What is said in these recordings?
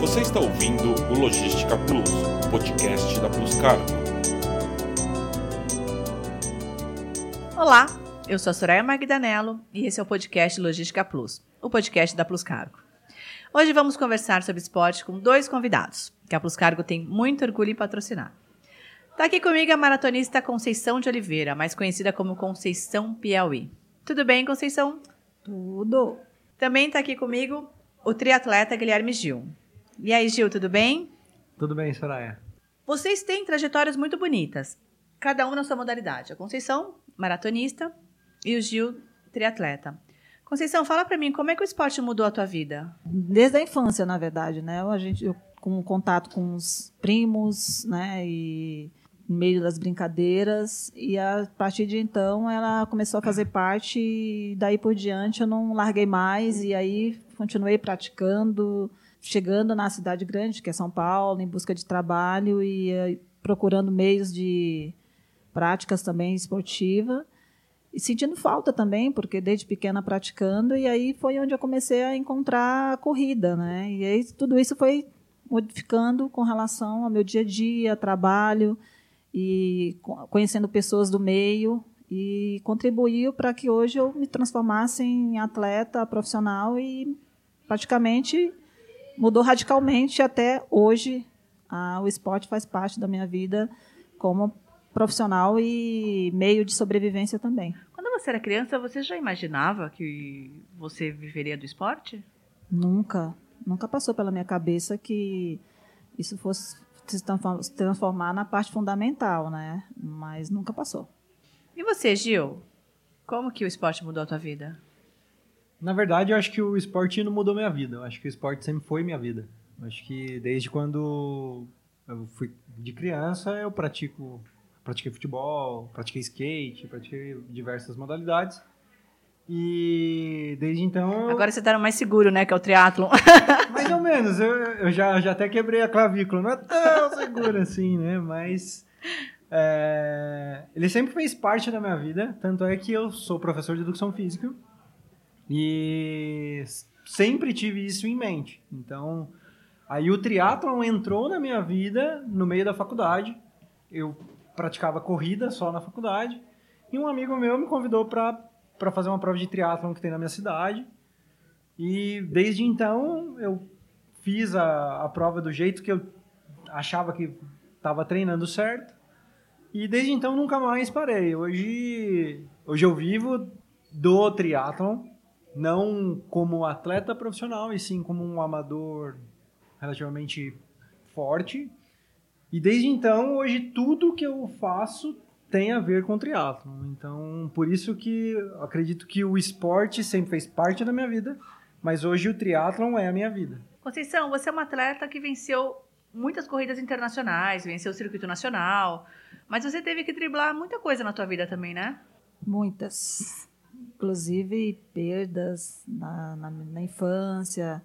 Você está ouvindo o Logística Plus, podcast da Plus Cargo. Olá, eu sou a Soraya Magdanello e esse é o podcast Logística Plus, o podcast da Plus Cargo. Hoje vamos conversar sobre esporte com dois convidados, que a Plus Cargo tem muito orgulho em patrocinar. Está aqui comigo a maratonista Conceição de Oliveira, mais conhecida como Conceição Piauí. Tudo bem, Conceição? Tudo. Também está aqui comigo o triatleta Guilherme Gil. E aí, Gil, tudo bem? Tudo bem, Soraya. Vocês têm trajetórias muito bonitas, cada um na sua modalidade. A Conceição, maratonista, e o Gil, triatleta. Conceição, fala para mim, como é que o esporte mudou a tua vida? Desde a infância, na verdade, né? A gente, eu, com contato com os primos, né? E no meio das brincadeiras e a partir de então ela começou a fazer parte e daí por diante eu não larguei mais e aí continuei praticando, chegando na cidade grande, que é São Paulo, em busca de trabalho e uh, procurando meios de práticas também esportiva e sentindo falta também, porque desde pequena praticando e aí foi onde eu comecei a encontrar a corrida, né? E aí tudo isso foi modificando com relação ao meu dia a dia, trabalho, e conhecendo pessoas do meio e contribuiu para que hoje eu me transformasse em atleta profissional e praticamente mudou radicalmente até hoje ah, o esporte faz parte da minha vida como profissional e meio de sobrevivência também. Quando você era criança, você já imaginava que você viveria do esporte? Nunca, nunca passou pela minha cabeça que isso fosse se transformar na parte fundamental, né? Mas nunca passou. E você, Gil? Como que o esporte mudou a tua vida? Na verdade, eu acho que o esporte não mudou minha vida. Eu acho que o esporte sempre foi minha vida. Eu acho que desde quando eu fui de criança, eu pratico, pratiquei futebol, pratiquei skate, pratiquei diversas modalidades. E desde então. Agora você tá mais seguro, né? Que é o triatlon. Mais ou menos. Eu, eu já, já até quebrei a clavícula. Não é tão seguro assim, né? Mas. É, ele sempre fez parte da minha vida. Tanto é que eu sou professor de educação física. E sempre tive isso em mente. Então. Aí o triatlon entrou na minha vida no meio da faculdade. Eu praticava corrida só na faculdade. E um amigo meu me convidou para fazer uma prova de triatlon que tem na minha cidade. E desde então eu fiz a, a prova do jeito que eu achava que estava treinando certo. E desde então nunca mais parei. Hoje, hoje eu vivo do triatlon, não como atleta profissional, e sim como um amador relativamente forte. E desde então, hoje tudo que eu faço tem a ver com triatlon. Então, por isso que acredito que o esporte sempre fez parte da minha vida, mas hoje o triatlon é a minha vida. Conceição, você é uma atleta que venceu muitas corridas internacionais, venceu o circuito nacional, mas você teve que driblar muita coisa na tua vida também, né? Muitas. Inclusive perdas na, na, na infância,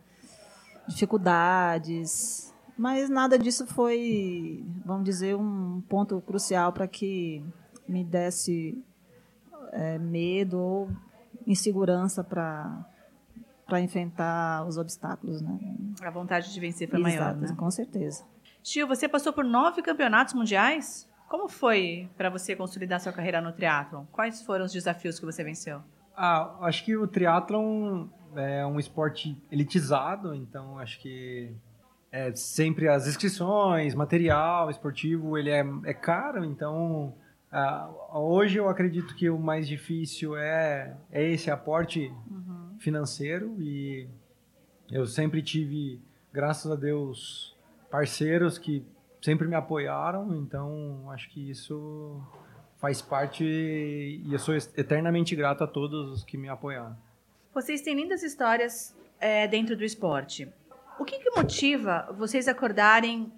dificuldades, mas nada disso foi, vamos dizer, um ponto crucial para que me desse é, medo ou insegurança para para enfrentar os obstáculos, né? A vontade de vencer foi Exato, maior, né? Com certeza. Tio, você passou por nove campeonatos mundiais? Como foi para você consolidar sua carreira no triatlon? Quais foram os desafios que você venceu? Ah, acho que o triatlon é um esporte elitizado, então acho que é, sempre as inscrições, material esportivo, ele é, é caro, então uh, hoje eu acredito que o mais difícil é, é esse aporte uhum. financeiro e eu sempre tive, graças a Deus, parceiros que sempre me apoiaram, então acho que isso faz parte e eu sou eternamente grato a todos os que me apoiaram. Vocês têm lindas histórias é, dentro do esporte. O que, que motiva vocês acordarem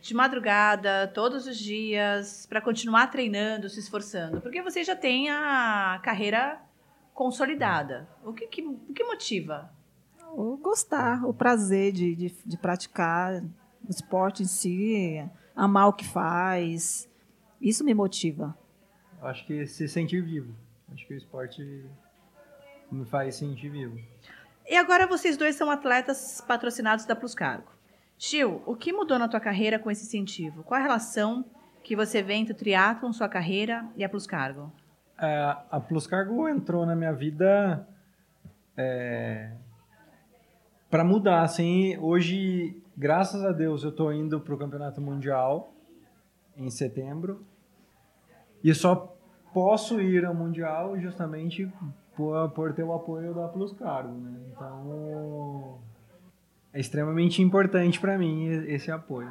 de madrugada, todos os dias, para continuar treinando, se esforçando? Porque vocês já têm a carreira consolidada. O que, que, o que motiva? O gostar, o prazer de, de, de praticar o esporte em si, amar o que faz. Isso me motiva. Acho que se sentir vivo. Acho que o esporte me faz sentir vivo. E agora vocês dois são atletas patrocinados da Plus Cargo. Gil, o que mudou na tua carreira com esse incentivo? Qual a relação que você vê entre o triatlon, sua carreira e a Plus Cargo? É, a Plus Cargo entrou na minha vida é, para mudar. Assim, hoje, graças a Deus, eu estou indo para o Campeonato Mundial em setembro e só posso ir ao Mundial justamente por, por ter o apoio da Plus Cargo. Né? Então, é extremamente importante para mim esse apoio.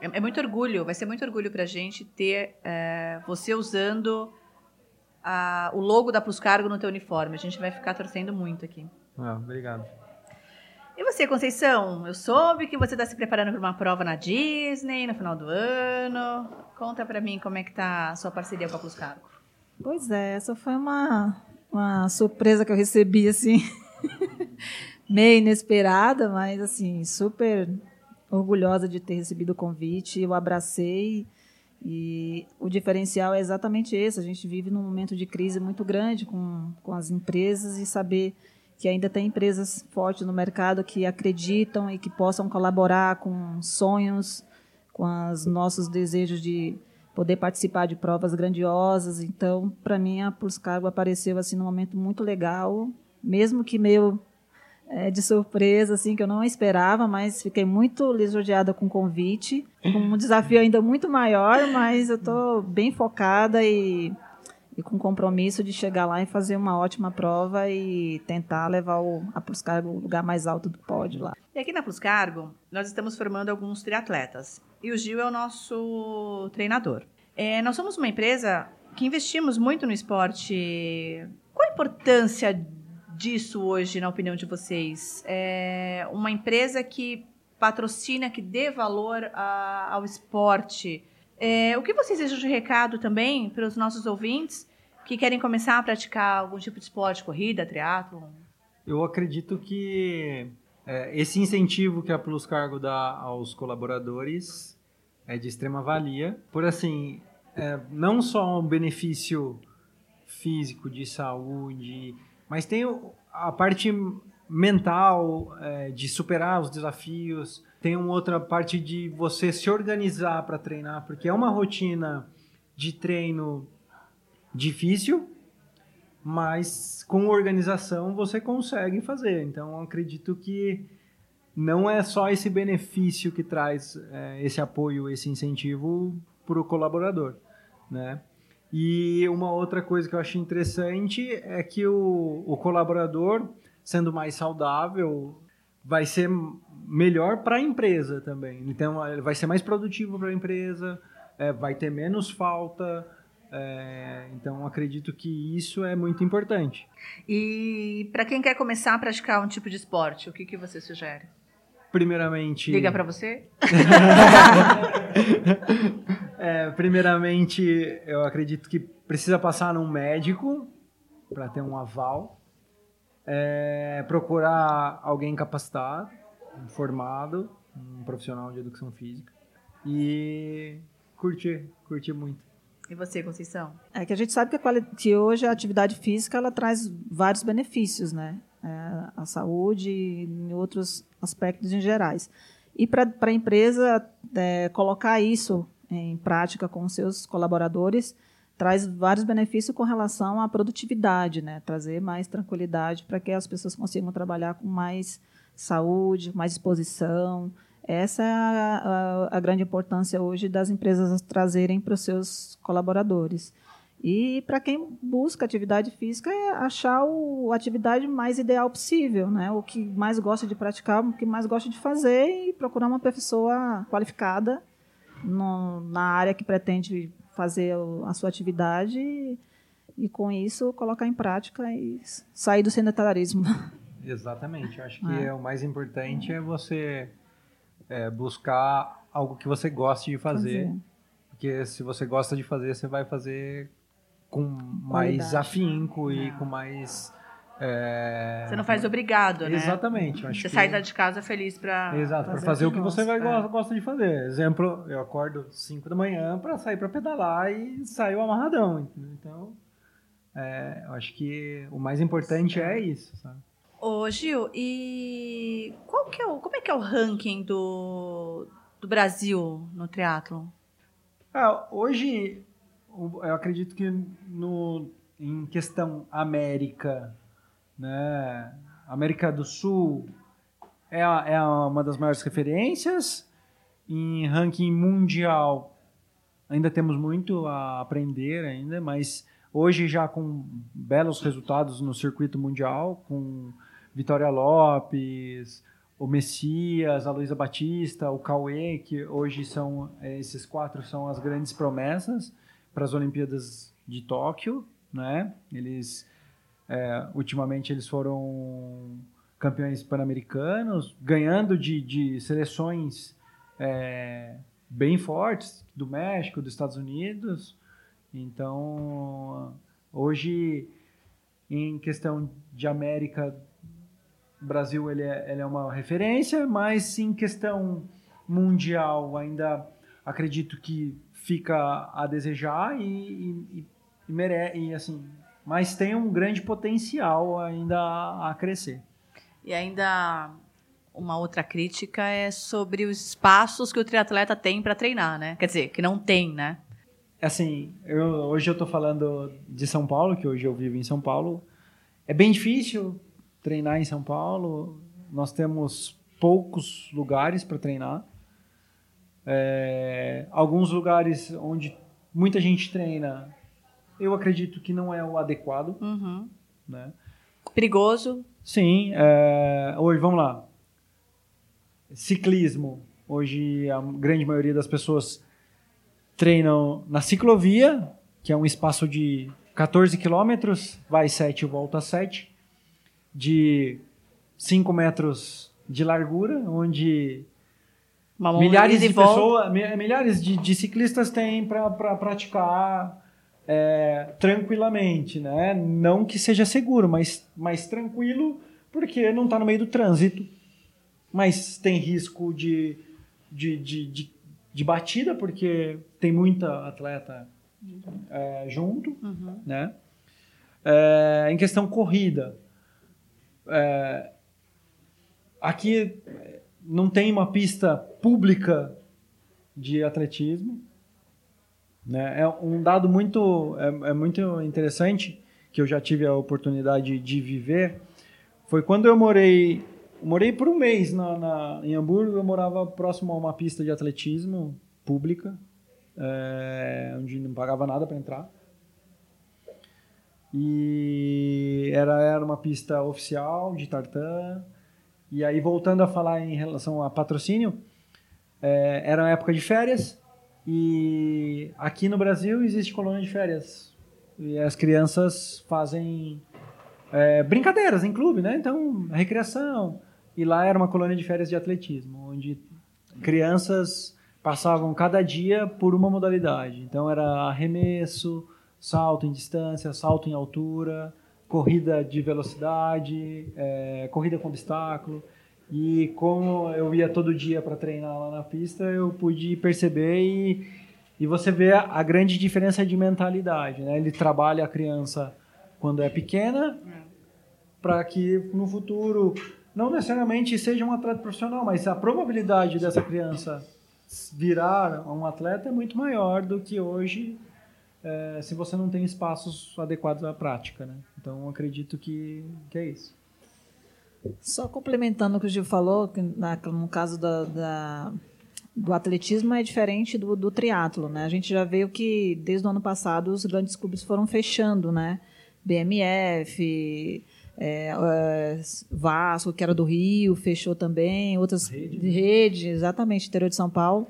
É, é, muito orgulho, vai ser muito orgulho para a gente ter é, você usando a, o logo da Plus Cargo no teu uniforme. A gente vai ficar torcendo muito aqui. Ah, obrigado. Você, Conceição? Eu soube que você está se preparando para uma prova na Disney no final do ano. Conta para mim como é que tá a sua parceria com a Plus Cargo. Pois é, essa foi uma, uma surpresa que eu recebi, assim, meio inesperada, mas, assim, super orgulhosa de ter recebido o convite. Eu abracei e o diferencial é exatamente esse. A gente vive num momento de crise muito grande com, com as empresas e saber que ainda tem empresas fortes no mercado que acreditam e que possam colaborar com sonhos, com os nossos desejos de poder participar de provas grandiosas. Então, para mim, a Plus Cargo apareceu assim num momento muito legal, mesmo que meio é, de surpresa, assim, que eu não esperava, mas fiquei muito lisonjeada com o convite, com um desafio ainda muito maior, mas eu estou bem focada e, e com compromisso de chegar lá e fazer uma ótima prova e tentar levar o, a Plus Cargo o lugar mais alto do pódio lá. E aqui na Plus Cargo, nós estamos formando alguns triatletas. E o Gil é o nosso treinador. É, nós somos uma empresa que investimos muito no esporte. Qual a importância disso hoje, na opinião de vocês? É uma empresa que patrocina, que dê valor a, ao esporte. É, o que vocês deixam de recado também para os nossos ouvintes que querem começar a praticar algum tipo de esporte, corrida, triatlo? Eu acredito que é, esse incentivo que a Plus Cargo dá aos colaboradores é de extrema valia, por assim, é, não só um benefício físico de saúde, mas tem a parte mental é, de superar os desafios. Tem uma outra parte de você se organizar para treinar, porque é uma rotina de treino difícil, mas com organização você consegue fazer. Então, acredito que não é só esse benefício que traz é, esse apoio, esse incentivo para o colaborador, né? E uma outra coisa que eu achei interessante é que o, o colaborador, sendo mais saudável, vai ser melhor para a empresa também. Então, ele vai ser mais produtivo para a empresa, é, vai ter menos falta. É, então, acredito que isso é muito importante. E para quem quer começar a praticar um tipo de esporte, o que, que você sugere? Primeiramente. Liga para você? é, primeiramente, eu acredito que precisa passar num médico para ter um aval. Procurar alguém capacitado, formado, um profissional de educação física. E curtir, curtir muito. E você, Conceição? É que a gente sabe que, a que hoje a atividade física ela traz vários benefícios, né? É, a saúde e em outros aspectos em gerais. E para a empresa é, colocar isso em prática com seus colaboradores traz vários benefícios com relação à produtividade, né? trazer mais tranquilidade para que as pessoas consigam trabalhar com mais saúde, mais disposição. Essa é a, a, a grande importância hoje das empresas trazerem para os seus colaboradores. E para quem busca atividade física é achar o, a atividade mais ideal possível, né? O que mais gosta de praticar, o que mais gosta de fazer e procurar uma pessoa qualificada no, na área que pretende fazer a sua atividade e, e, com isso colocar em prática e sair do sedentarismo. Exatamente. Eu acho que é. o mais importante é você é, buscar algo que você goste de fazer. fazer. Porque se você gosta de fazer, você vai fazer com mais Qualidade. afinco e com mais. É... Você não faz obrigado, né? Exatamente. você que... sai de casa feliz para Exato, para fazer o que você vai, é. gosta de fazer. Exemplo, eu acordo 5 da manhã para sair para pedalar e saio amarradão. Então, é, eu acho que o mais importante é isso, sabe? Ô, Gil, e qual que é o, como é que é o ranking do, do Brasil no triatlo? Ah, hoje, eu acredito que no, em questão América, né, América do Sul é, é uma das maiores referências. Em ranking mundial, ainda temos muito a aprender ainda, mas hoje já com belos resultados no circuito mundial, com Vitória Lopes, o Messias, a Luísa Batista, o Cauê, que hoje são eh, esses quatro são as grandes promessas para as Olimpíadas de Tóquio, né? Eles eh, ultimamente eles foram campeões pan-americanos, ganhando de, de seleções eh, bem fortes do México, dos Estados Unidos. Então, hoje, em questão de América, o Brasil ele é, ele é uma referência, mas em questão mundial ainda acredito que fica a desejar e, e, e, mere- e, assim, mas tem um grande potencial ainda a, crescer. E ainda uma outra crítica é sobre os espaços que o triatleta tem para treinar, né? Quer dizer, que não tem, né? Assim, eu, hoje eu tô falando de São Paulo, que hoje eu vivo em São Paulo. É bem difícil treinar em São Paulo. Nós temos poucos lugares para treinar. É, alguns lugares onde muita gente treina, eu acredito que não é o adequado, Uhum. né? Perigoso. Sim, é, hoje, vamos lá. Ciclismo. Hoje a grande maioria das pessoas treinam na ciclovia, que é um espaço de 14 quilômetros, vai 7 e volta 7, de 5 metros de largura, onde Uma milhares de volta. pessoas, mi- milhares de, de ciclistas têm para praticar é, tranquilamente, né? Não que seja seguro, mas, mas tranquilo, porque não está no meio do trânsito. Mas tem risco de, de, de, de, de batida, porque tem muita atleta é, junto, Uhum. né? É, em questão corrida, é, aqui não tem uma pista pública de atletismo, né? É um dado muito é, é muito interessante que eu já tive a oportunidade de viver. Foi quando eu morei morei por um mês na, na- em Hamburgo. Eu morava próximo a uma pista de atletismo pública, é, onde não pagava nada para entrar. E era, era uma pista oficial de tartan. E aí, voltando a falar em relação a patrocínio, é, era uma época de férias. E aqui no Brasil existe colônia de férias. E as crianças fazem é, brincadeiras em clube, né? Então, recreação. E lá era uma colônia de férias de atletismo, onde crianças passavam cada dia por uma modalidade. Então, era arremesso, salto em distância, salto em altura, corrida de velocidade, é, corrida com obstáculo. E como eu ia todo dia para treinar lá na pista, eu pude perceber e, e você vê a, a grande diferença de mentalidade. Né? Ele trabalha a criança quando é pequena para que no futuro não necessariamente seja um atleta profissional, mas a probabilidade dessa criança virar um atleta é muito maior do que hoje é, se você não tem espaços adequados à prática, né? Então acredito que, que é isso. Só complementando o que o Gil falou, que na- no caso da, da- do atletismo é diferente do, do triatlo, né? A gente já viu que desde o ano passado os grandes clubes foram fechando, né? BMF, é, é, Vasco, que era do Rio, fechou também, outras Rede. de rede, exatamente, interior de São Paulo.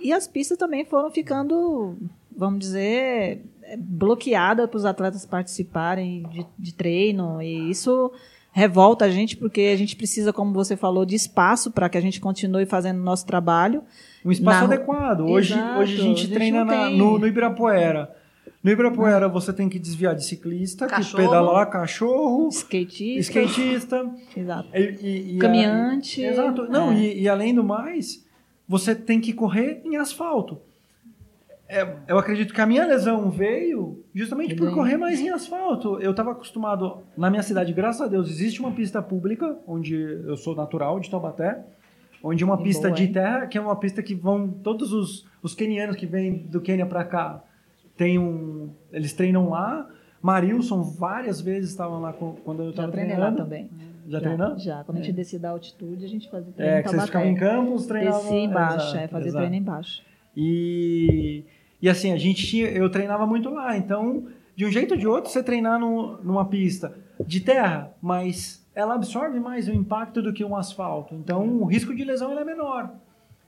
E as pistas também foram ficando, vamos dizer, é, bloqueadas para os atletas participarem de, de treino. E isso revolta a gente, porque a gente precisa, como você falou, de espaço para que a gente continue fazendo o nosso trabalho. Um espaço Na- adequado. Hoje, Exato, hoje a gente gente treina na- no, no Ibirapuera. No Ibirapuera você tem que desviar de ciclista, que Cachorro. pedala lá, cachorro, Skatista. skatista. Exato. E, e- e- Caminhante. Exato. Não, É. e, e além do mais, você tem que correr em asfalto. É, eu acredito que a minha lesão veio justamente por Bem. correr mais em asfalto. Eu estava acostumado, na minha cidade, graças a Deus, existe uma pista pública, onde eu sou natural, de Taubaté, onde uma pista boa, de terra, que é uma pista que vão todos os, os quenianos que vêm do Quênia para cá, tem um, eles treinam lá. Marilson várias vezes estavam lá com- quando eu Já estava treinei lá treinando. também. Já, treinou? Já. Quando a gente descia da altitude, a gente fazia treino É, que vocês ficavam em campos, treinavam... Descia embaixo, Exato, é, fazer exato. treino embaixo. E, e assim, a gente tinha, eu treinava muito lá, então, de um jeito ou de outro, você treinar no, numa pista de terra, mas ela absorve mais o impacto do que um asfalto, então o risco de lesão é menor.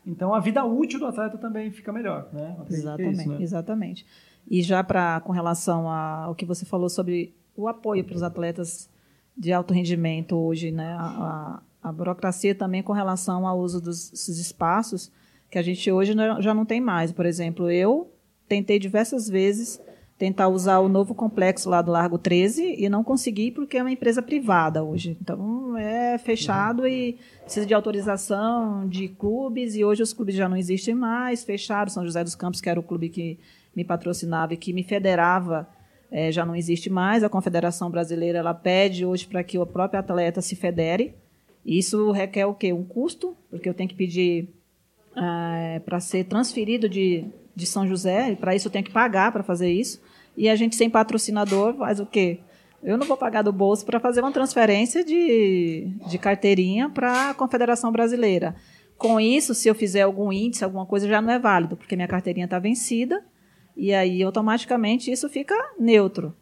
Então a vida útil do atleta também fica melhor, né? Que é Exatamente, isso, né? exatamente. E já para com relação ao que você falou sobre o apoio para os atletas de alto rendimento hoje, né? A, a- a burocracia também com relação ao uso dos- desses espaços que a gente hoje não- já não tem mais. Por exemplo, eu tentei diversas vezes tentar usar o novo complexo lá do Largo 13 e não consegui porque é uma empresa privada hoje. Então é fechado e precisa de autorização de clubes e hoje os clubes já não existem mais, fecharam. São José dos Campos, que era o clube que me patrocinava e que me federava, eh, já não existe mais. A Confederação Brasileira ela pede hoje para que o próprio atleta se federe. Isso requer o quê? Um custo, porque eu tenho que pedir para ser transferido de, de São José, e para isso eu tenho que pagar para fazer isso. E a gente, sem patrocinador, faz o quê? Eu não vou pagar do bolso para fazer uma transferência de, de carteirinha para a Confederação Brasileira. Com isso, se eu fizer algum índice, alguma coisa, já não é válido, porque minha carteirinha está vencida, e aí automaticamente isso fica neutro.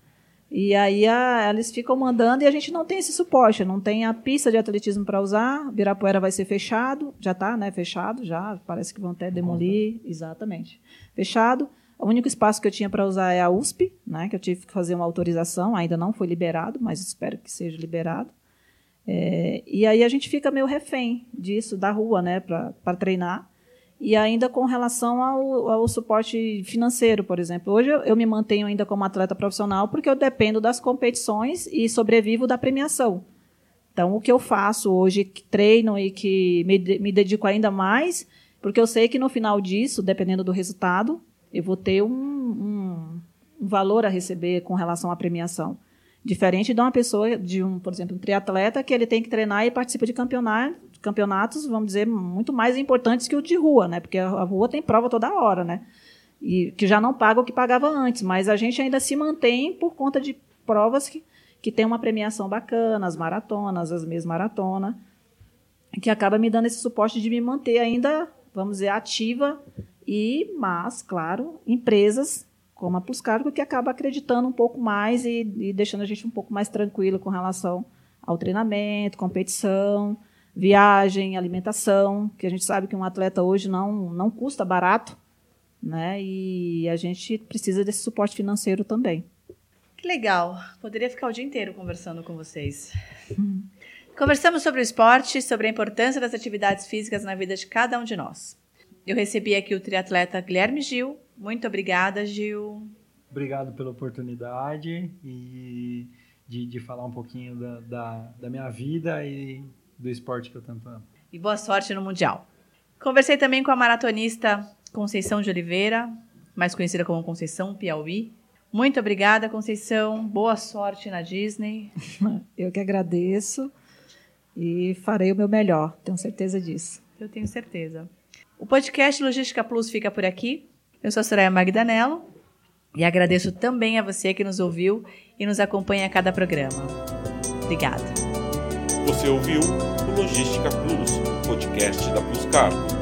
E aí a- eles ficam mandando e a gente não tem esse suporte, não tem a pista de atletismo para usar. Birapuera vai ser fechado, já está, né? Fechado, já parece que vão até demolir, exatamente. Fechado. O único espaço que eu tinha para usar é a USP, né? Que eu tive que fazer uma autorização, ainda não foi liberado, mas espero que seja liberado. É, e aí a gente fica meio refém disso, da rua, né? Para treinar. E ainda com relação ao, ao suporte financeiro, por exemplo. Hoje eu, eu me mantenho ainda como atleta profissional porque eu dependo das competições e sobrevivo da premiação. Então, o que eu faço hoje, que treino e que me, me dedico ainda mais, porque eu sei que no final disso, dependendo do resultado, eu vou ter um, um, um valor a receber com relação à premiação. Diferente de uma pessoa, de um, por exemplo, um triatleta, que ele tem que treinar e participa de campeonato, campeonatos, vamos dizer, muito mais importantes que o de rua, né? Porque a rua tem prova toda hora, né? E que já não paga o que pagava antes, mas a gente ainda se mantém por conta de provas que, que tem uma premiação bacana, as maratonas, as meias maratona, que acaba me dando esse suporte de me manter ainda, vamos dizer, ativa e, mas, claro, empresas como a Pluscargo que acaba acreditando um pouco mais e, e deixando a gente um pouco mais tranquilo com relação ao treinamento, competição, viagem, alimentação, que a gente sabe que um atleta hoje não, não custa barato, né? E a gente precisa desse suporte financeiro também. Que legal. Poderia ficar o dia inteiro conversando com vocês. Conversamos sobre o esporte, sobre a importância das atividades físicas na vida de cada um de nós. Eu recebi aqui o triatleta Guilherme Gil. Muito obrigada, Gil. Obrigado pela oportunidade e de, de falar um pouquinho da, da, da minha vida e do esporte que eu tanto amo. E boa sorte no Mundial. Conversei também com a maratonista Conceição de Oliveira, mais conhecida como Conceição Piauí. Muito obrigada, Conceição. Boa sorte na Disney. Eu que agradeço e farei o meu melhor, tenho certeza disso. Eu tenho certeza. O podcast Logística Plus fica por aqui. Eu sou a Soraya Magdanello e agradeço também a você que nos ouviu e nos acompanha a cada programa. Obrigada. Você ouviu o Logística Plus, podcast da Plus Cargo.